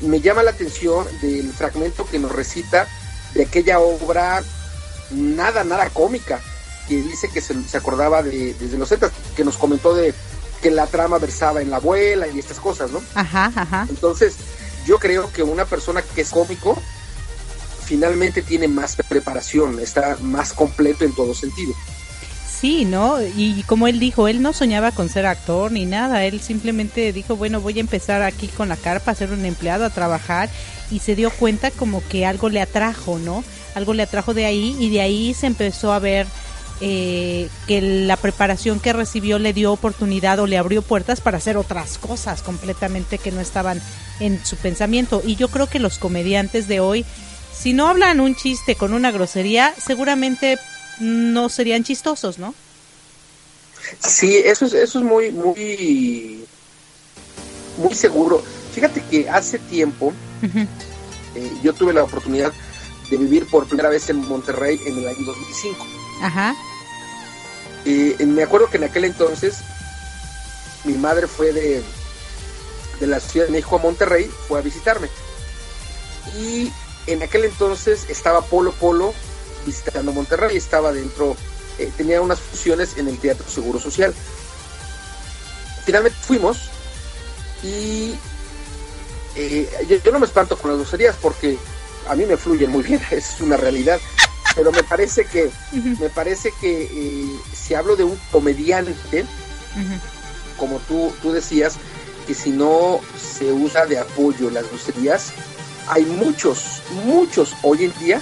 me llama la atención del fragmento que nos recita de aquella obra nada, nada cómica, que dice que se, acordaba de, desde los zetas, que nos comentó de que la trama versaba en la abuela y estas cosas, ¿no? Ajá, ajá. Entonces, yo creo que una persona que es cómico finalmente tiene más preparación, está más completo en todo sentido. Sí, ¿no? Y como él dijo, él no soñaba con ser actor ni nada, él simplemente dijo, bueno, voy a empezar aquí con la carpa, a ser un empleado, a trabajar, y se dio cuenta como que algo le atrajo, ¿no? Algo le atrajo de ahí y de ahí se empezó a ver eh, que la preparación que recibió le dio oportunidad o le abrió puertas para hacer otras cosas completamente que no estaban en su pensamiento. Y yo creo que los comediantes de hoy, si no hablan un chiste con una grosería, seguramente no serían chistosos, ¿no? Sí, eso es, eso es muy, muy, muy seguro. Fíjate que hace tiempo Eh, yo tuve la oportunidad de vivir por primera vez en Monterrey en el año 2005. Ajá. Eh, me acuerdo que en aquel entonces mi madre fue de, de la Ciudad de México a Monterrey, fue a visitarme. Y en aquel entonces estaba Polo Polo visitando Monterrey, estaba dentro, eh, tenía unas funciones en el Teatro Seguro Social. Finalmente fuimos y eh, yo, no me espanto con las groserías porque a mí me fluyen muy bien, es una realidad. Pero me parece que, me parece que eh, si hablo de un comediante, como tú, tú decías, que si no se usa de apoyo las groserías, hay muchos, muchos hoy en día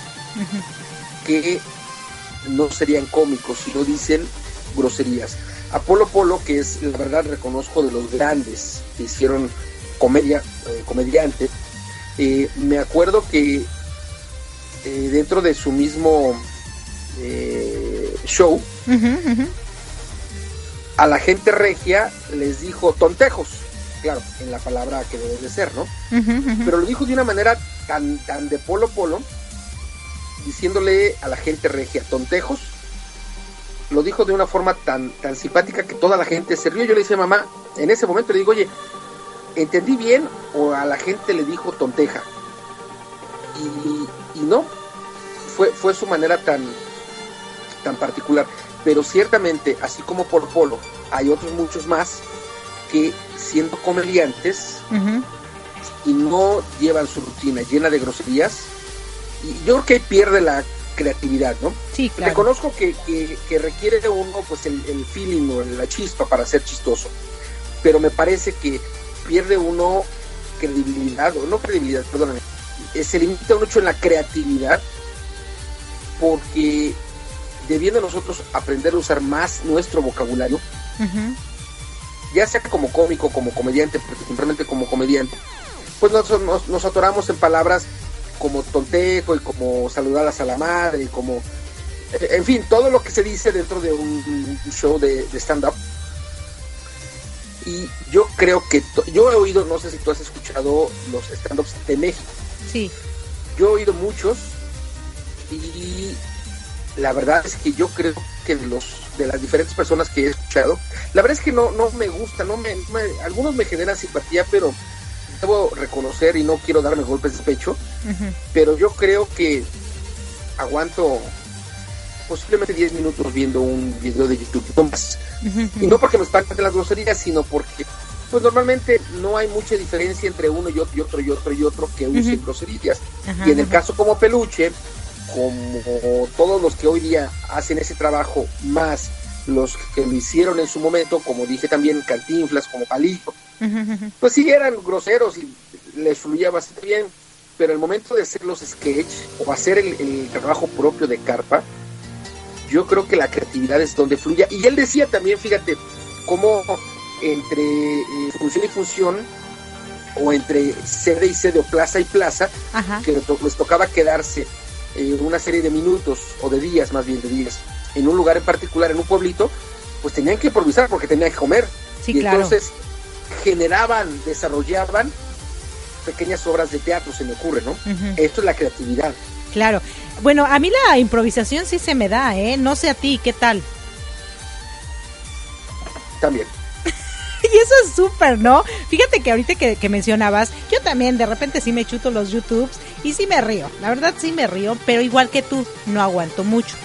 que no serían cómicos si no dicen groserías. Apolo Polo, que es la verdad reconozco de los grandes que hicieron comedia, eh, comediante, eh, me acuerdo que eh, dentro de su mismo show, a la gente regia les dijo tontejos claro, en la palabra que debe de ser, ¿no? Pero lo dijo de una manera tan, tan de polo polo, diciéndole a la gente regia, tontejos, lo dijo de una forma tan, tan simpática que toda la gente se rió. Yo le dije, mamá, en ese momento le digo, oye, ¿entendí bien o a la gente le dijo tonteja? Y, y no, fue, fue su manera tan, tan particular. Pero ciertamente, así como por Polo, hay otros muchos más que siendo comediantes y no llevan su rutina llena de groserías, y yo creo que pierde la creatividad, ¿no? Sí, claro. Reconozco que, que, requiere de uno pues el, el, feeling o la chispa para ser chistoso, pero me parece que pierde uno credibilidad, o no credibilidad, perdóname, se limita mucho en la creatividad porque debiendo nosotros aprender a usar más nuestro vocabulario, ya sea como cómico, como comediante, simplemente como comediante, pues nos, nos, atoramos en palabras como tontejo y como saludadas a la madre y como, eh, en fin, todo lo que se dice dentro de un, show de, stand-up. Y yo creo que, yo he oído, no sé si tú has escuchado los stand-ups de México. Sí. Yo he oído muchos y la verdad es que yo creo que de los de las diferentes personas que he escuchado, la verdad es que no no me gusta, no me, algunos me generan simpatía, pero debo reconocer y no quiero darme golpes de pecho, pero yo creo que aguanto posiblemente 10 minutos viendo un video de YouTube, no más. Y no porque me espanten las groserías, sino porque pues normalmente no hay mucha diferencia entre uno y otro y otro y otro y otro que usen groserías. y en el caso como peluche, como todos los que hoy día hacen ese trabajo, más los que lo hicieron en su momento, como dije también, Cantinflas, como Palito, pues sí eran groseros y les fluía bastante bien, pero el momento de hacer los sketch o hacer el, trabajo propio de Carpa, yo creo que la creatividad es donde fluye. Y él decía también, fíjate, cómo entre eh, función y función, o entre sede y sede, o plaza y plaza, que les tocaba quedarse eh, una serie de minutos o de días, más bien de días, en un lugar en particular, en un pueblito, pues tenían que improvisar porque tenían que comer. y entonces generaban, desarrollaban pequeñas obras de teatro, se me ocurre, ¿no? Esto es la creatividad. Claro. Bueno, a mí la improvisación sí se me da, ¿eh? No sé a ti, ¿qué tal? También. y eso es súper, ¿no? Fíjate que ahorita que, mencionabas, yo también de repente sí me chuto los YouTubes y sí me río. La verdad sí me río, pero igual que tú, no aguanto mucho.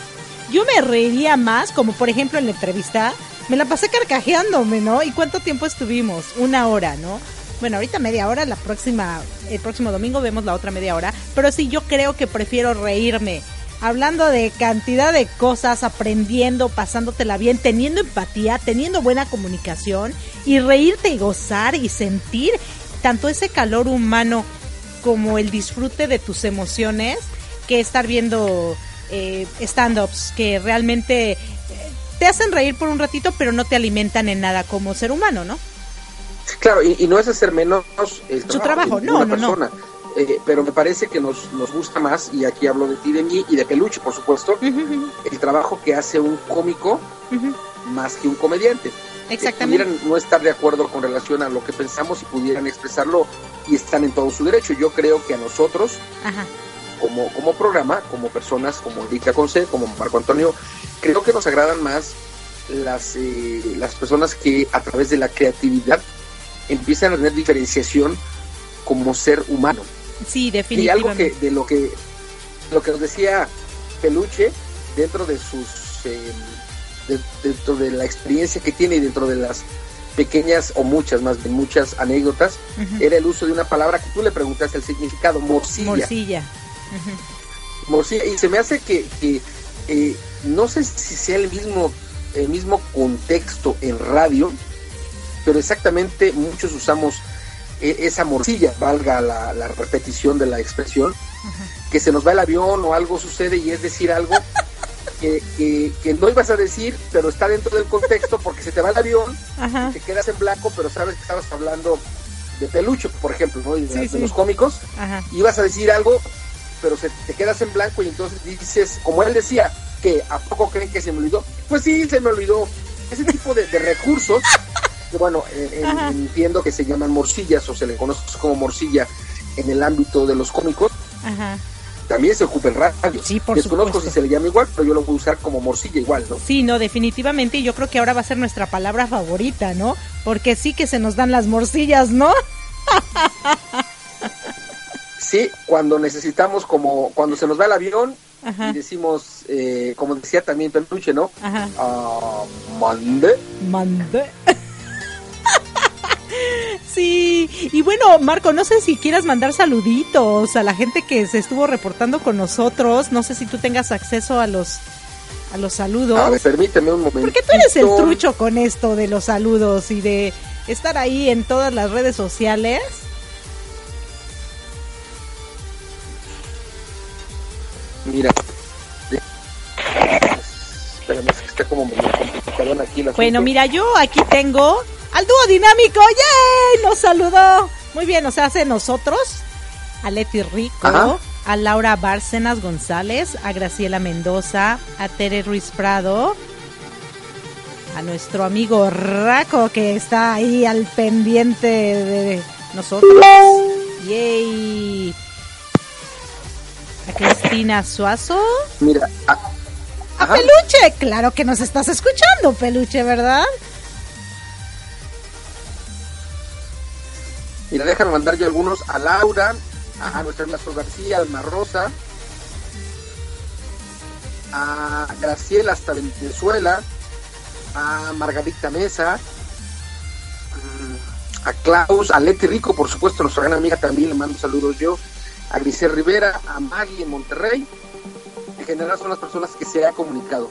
Yo me reiría más, como por ejemplo en la entrevista, me la pasé carcajeándome, ¿no? ¿Y cuánto tiempo estuvimos? Una hora, ¿no? Bueno, ahorita media hora, la próxima, el próximo domingo vemos la otra media hora, pero sí, yo creo que prefiero reírme hablando de cantidad de cosas, aprendiendo, pasándotela bien, teniendo empatía, teniendo buena comunicación y reírte y gozar y sentir tanto ese calor humano como el disfrute de tus emociones que estar viendo eh, stand-ups que realmente eh, te hacen reír por un ratito pero no te alimentan en nada como ser humano, ¿no? Claro, y, no es hacer menos el trabajo, su trabajo, no, no, no eh, pero me parece que nos, nos gusta más, y aquí hablo de ti, de mí y de Peluche, por supuesto, el trabajo que hace un cómico más que un comediante. Exactamente. pudieran no estar de acuerdo con relación a lo que pensamos y pudieran expresarlo y están en todo su derecho. Yo creo que a nosotros, Como, como programa, como personas, como Erika Conce, como Marco Antonio, creo que nos agradan más las, eh, las personas que a través de la creatividad empiezan a tener diferenciación como ser humano. Sí, definitivamente. Y algo que de lo que lo que nos decía Peluche dentro de sus eh, dentro de la experiencia que tiene y dentro de las pequeñas o muchas más de muchas anécdotas era el uso de una palabra que tú le preguntaste el significado morcilla. Morcilla. Morcilla y se me hace que, eh, no sé si sea el mismo el mismo contexto en radio pero exactamente muchos usamos esa morcilla, valga la, repetición de la expresión, que se nos va el avión o algo sucede y es decir algo que, que, no ibas a decir, pero está dentro del contexto porque se te va el avión, te quedas en blanco, pero sabes que estabas hablando de peluche, por ejemplo, ¿no? de, los cómicos, ibas a decir algo, pero se, te quedas en blanco y entonces dices, como él decía, que ¿a poco creen que se me olvidó? Pues sí, se me olvidó. Ese tipo de, de recursos bueno, eh, entiendo que se llaman morcillas o se le conoce como morcilla en el ámbito de los cómicos. También se ocupa en radio. Sí, por Desconozco si se le llama igual, pero yo lo voy a usar como morcilla igual, ¿no? Sí, no, definitivamente. Yo creo que ahora va a ser nuestra palabra favorita, ¿no? Porque sí que se nos dan las morcillas, ¿no? sí, cuando necesitamos, como cuando se nos va el avión, y decimos, eh, como decía también Peluche, ¿no? Ajá. Ah, mande. Mande. Sí, y bueno, Marco, no sé si quieras mandar saluditos a la gente que se estuvo reportando con nosotros. No sé si tú tengas acceso a los a los saludos. A ver, permíteme un momento. Porque tú eres el trucho con esto de los saludos y de estar ahí en todas las redes sociales. Mira. Espérame, está como aquí Bueno, mira, yo aquí tengo al dúo dinámico. ¡Yay! Nos saludó. Muy bien, o sea, hace nosotros, a Leti Rico, a Laura Bárcenas González, a Graciela Mendoza, a Tere Ruiz Prado, a nuestro amigo Raco que está ahí al pendiente de nosotros. ¡Yay! A Cristina Suazo. Mira, a Peluche, claro que nos estás escuchando, Peluche, ¿verdad? Mira, déjame mandar yo algunos a Laura, a nuestra Ernesto García, Alma Rosa, a Graciela hasta Venezuela, a Margarita Mesa, a Klaus, a Leti Rico, por supuesto, nuestra gran amiga también le mando saludos yo, a Grisel Rivera, a Maggie en Monterrey. En general son las personas que se ha comunicado.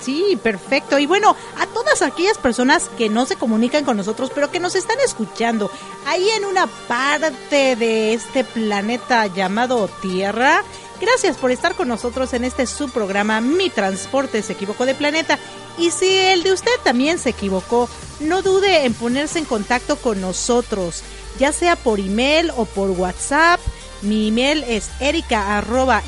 Sí, perfecto. Y bueno, a todas aquellas personas que no se comunican con nosotros, pero que nos están escuchando, ahí en una parte de este planeta llamado Tierra, gracias por estar con nosotros en este subprograma Mi Transporte se equivocó de planeta. Y si el de usted también se equivocó, no dude en ponerse en contacto con nosotros, ya sea por email o por WhatsApp. Mi email es erica arroba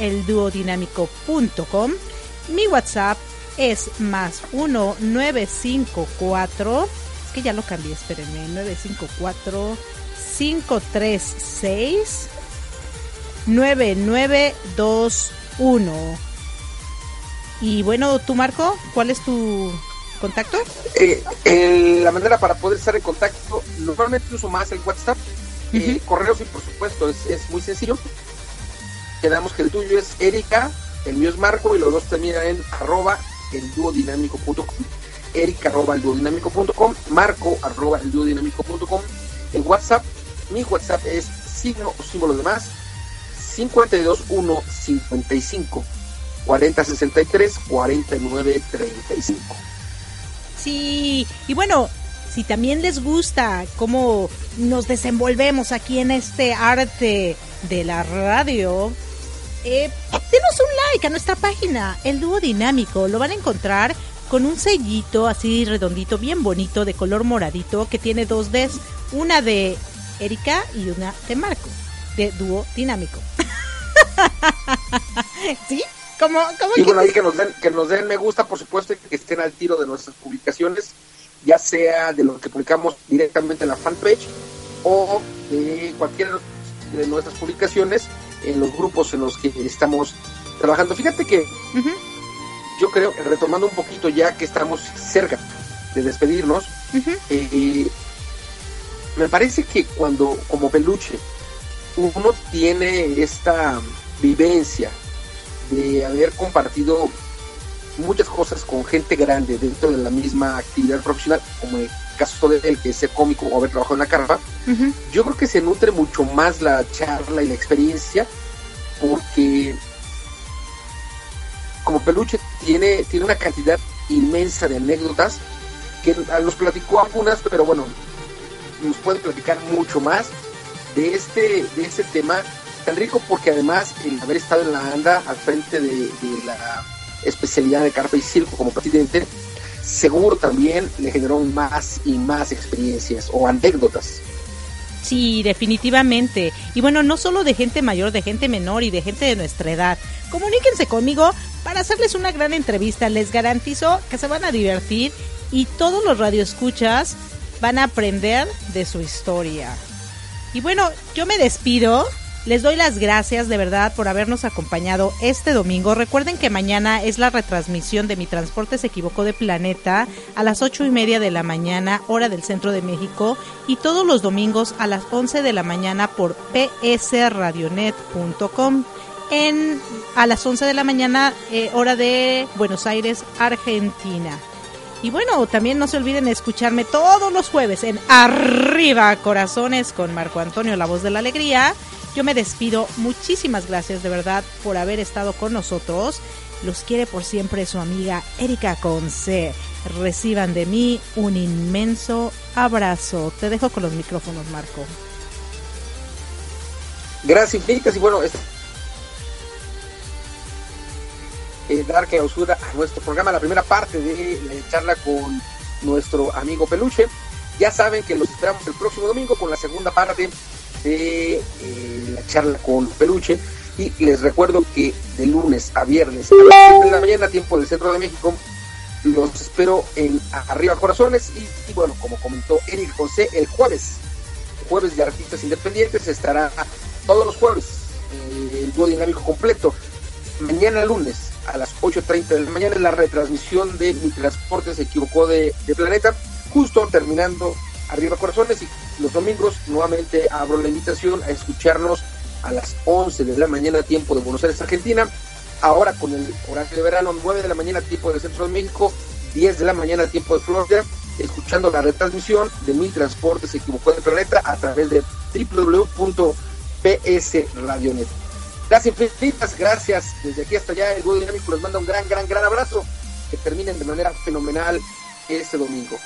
Mi WhatsApp es más 1954, es que ya lo cambié, espérenme, 954 536 9921. Y bueno, tú Marco, ¿cuál es tu contacto? Eh, la manera para poder estar en contacto, normalmente uso más el WhatsApp. Uh correo, sí, por supuesto, es, es muy sencillo. Quedamos que el tuyo es Erika, el mío es Marco y los dos terminan en arroba el duodinámico.com, Eric arroba el duodinámico.com, Marco arroba el duodinámico.com, el WhatsApp, mi WhatsApp es signo o símbolo de más 521 55 40 63 49 35. Sí, y bueno, si también les gusta cómo nos desenvolvemos aquí en este arte de la radio, eh, denos un like a nuestra página, El Dúo Dinámico. Lo van a encontrar con un sellito así redondito, bien bonito, de color moradito, que tiene dos Ds, una de Erika y una de Marco, de Dúo Dinámico. ¿Sí? Como, y bueno, ahí que nos, den, que nos den me gusta, por supuesto, y que estén al tiro de nuestras publicaciones ya sea de lo que publicamos directamente en la fanpage o de cualquiera de nuestras publicaciones en los grupos en los que estamos trabajando. Fíjate que yo creo, retomando un poquito ya que estamos cerca de despedirnos, eh, me parece que cuando como peluche uno tiene esta vivencia de haber compartido muchas cosas con gente grande dentro de la misma actividad profesional, como caso de él, que es ser cómico o haber trabajado en la carpa, yo creo que se nutre mucho más la charla y la experiencia, porque como peluche tiene, tiene una cantidad inmensa de anécdotas que nos platicó algunas, pero bueno, nos puede platicar mucho más de este, de este tema tan rico porque además el haber estado en la ANDA al frente de, la especialidad de carpa y circo como presidente, seguro también le generó más y más experiencias o anécdotas. Sí, definitivamente. Y bueno, no solo de gente mayor, de gente menor y de gente de nuestra edad. Comuníquense conmigo para hacerles una gran entrevista. Les garantizo que se van a divertir y todos los radioescuchas van a aprender de su historia. Y bueno, yo me despido. Les doy las gracias de verdad por habernos acompañado este domingo. Recuerden que mañana es la retransmisión de Mi Transporte se equivocó de planeta a las ocho y media de la mañana, hora del centro de México, y todos los domingos a las 11 de la mañana por psradionet.com. En, a las 11 de la mañana, eh, hora de Buenos Aires, Argentina. Y bueno, también no se olviden escucharme todos los jueves en Arriba Corazones con Marco Antonio, la voz de la alegría. Yo me despido. Muchísimas gracias de verdad por haber estado con nosotros. Los quiere por siempre su amiga Erika Conce. Reciban de mí un inmenso abrazo. Te dejo con los micrófonos, Marco. Gracias infinitas y bueno, eh, dar clausura a nuestro programa, la primera parte de la charla con nuestro amigo Peluche. Ya saben que los esperamos el próximo domingo con la segunda parte de eh, la charla con Peluche. Y les recuerdo que de lunes a viernes a las 7 de la mañana, tiempo del centro de México, los espero en Arriba Corazones. Y, bueno, como comentó Eric José, el jueves, jueves de artistas independientes, estará todos los jueves eh, el dúo dinámico completo. Mañana lunes a las 8.30 de la mañana en la retransmisión de Mi Transporte se equivocó de, Planeta, justo terminando Arriba Corazones y los domingos nuevamente abro la invitación a escucharnos a las 11 de la mañana tiempo de Buenos Aires, Argentina, ahora con el horario de verano 9 de la mañana tiempo del Centro de México, 10 de la mañana tiempo de Florida, escuchando la retransmisión de Mi Transporte se equivocó de Planeta a través de www.psradionet. Gracias infinitas, gracias. Desde aquí hasta allá, el Dúo Dinámico les manda un gran, gran, gran abrazo. Que terminen de manera fenomenal este domingo.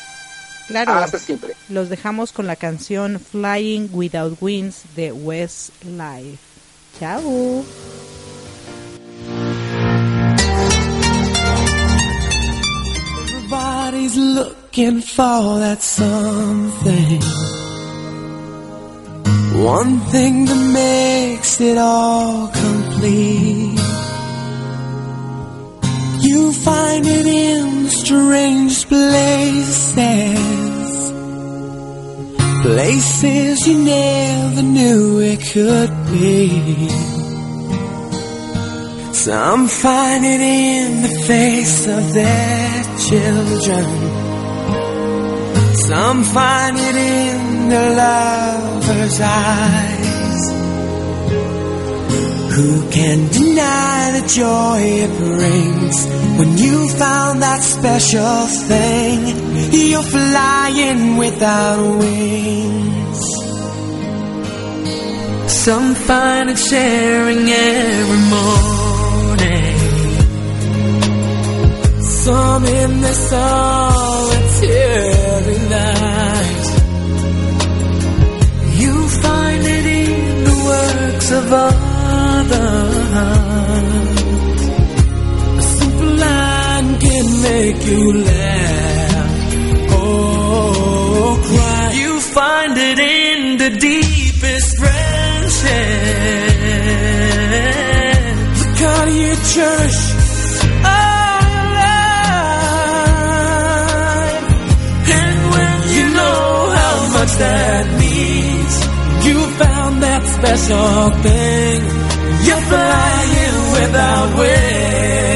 Claro. Hasta siempre. Los dejamos con la canción Flying Without Wings de Westlife. Chao. Everybody's looking for that something. One thing that makes it all complete. You find it in strange places. Places you never knew it could be. Some find it in the face of their children. Some find it in the lover's eyes. Who can deny the joy it brings when you found that special thing? You're flying without wings. Some find it sharing every morning. Some in the solitude every night. You find it in the works of others. A simple line can make you laugh or cry. You find it in the deepest friendship. The kind you cherish. that means you found that special thing Flying without wings.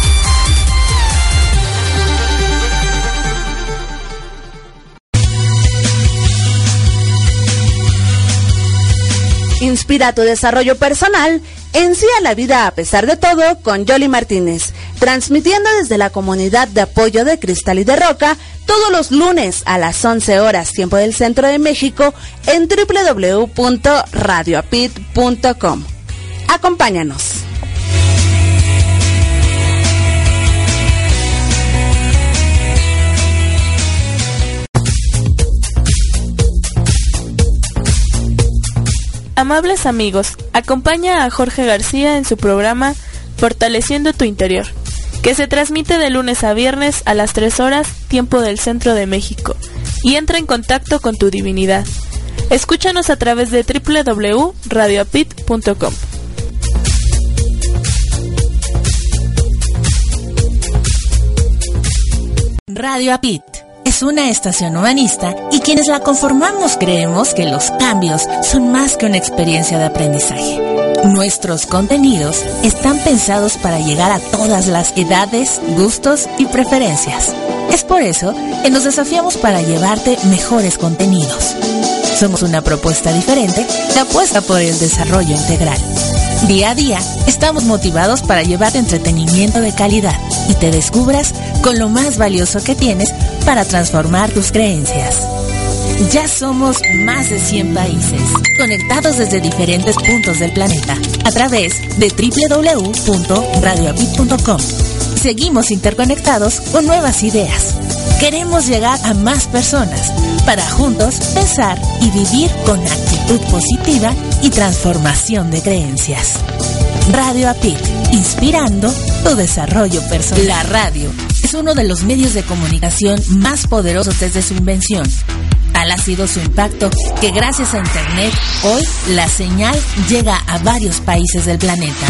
Inspira tu desarrollo personal, ensía la vida a pesar de todo con Yoli Martínez, transmitiendo desde la comunidad de apoyo de Cristal y de Roca todos los lunes a las 11 horas tiempo del centro de México en www.radioapit.com. Acompáñanos. Amables amigos, acompaña a Jorge García en su programa Fortaleciendo tu Interior, que se transmite de lunes a viernes a las 3 horas, tiempo del centro de México, y entra en contacto con tu divinidad. Escúchanos a través de www.radioapit.com. Radio Apit es una estación humanista y quienes la conformamos creemos que los cambios son más que una experiencia de aprendizaje. Nuestros contenidos están pensados para llegar a todas las edades, gustos y preferencias. Es por eso que nos desafiamos para llevarte mejores contenidos. Somos una propuesta diferente que apuesta por el desarrollo integral. Día a día, estamos motivados para llevarte entretenimiento de calidad y te descubras con lo más valioso que tienes para transformar tus creencias. Ya somos más de 100 países, conectados desde diferentes puntos del planeta, a través de www.radioapit.com. Seguimos interconectados con nuevas ideas. Queremos llegar a más personas para juntos pensar y vivir con actitud positiva y transformación de creencias. Radio APIC, inspirando tu desarrollo personal. La radio es uno de los medios de comunicación más poderosos desde su invención. Tal ha sido su impacto que gracias a Internet hoy la señal llega a varios países del planeta.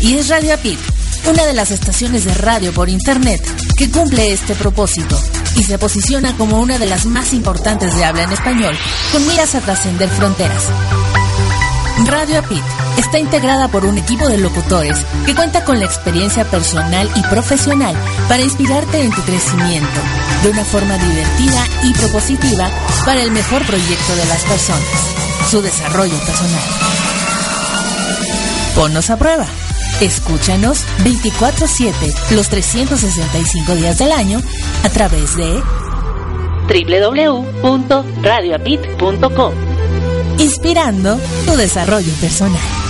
Y es Radio APIC, una de las estaciones de radio por Internet que cumple este propósito y se posiciona como una de las más importantes de habla en español, con miras a trascender fronteras. Radio Apit está integrada por un equipo de locutores que cuenta con la experiencia personal y profesional para inspirarte en tu crecimiento, de una forma divertida y propositiva para el mejor proyecto de las personas, su desarrollo personal. Ponnos a prueba. Escúchanos 24/7 los 365 días del año a través de www.radioapit.com Inspirando tu desarrollo personal.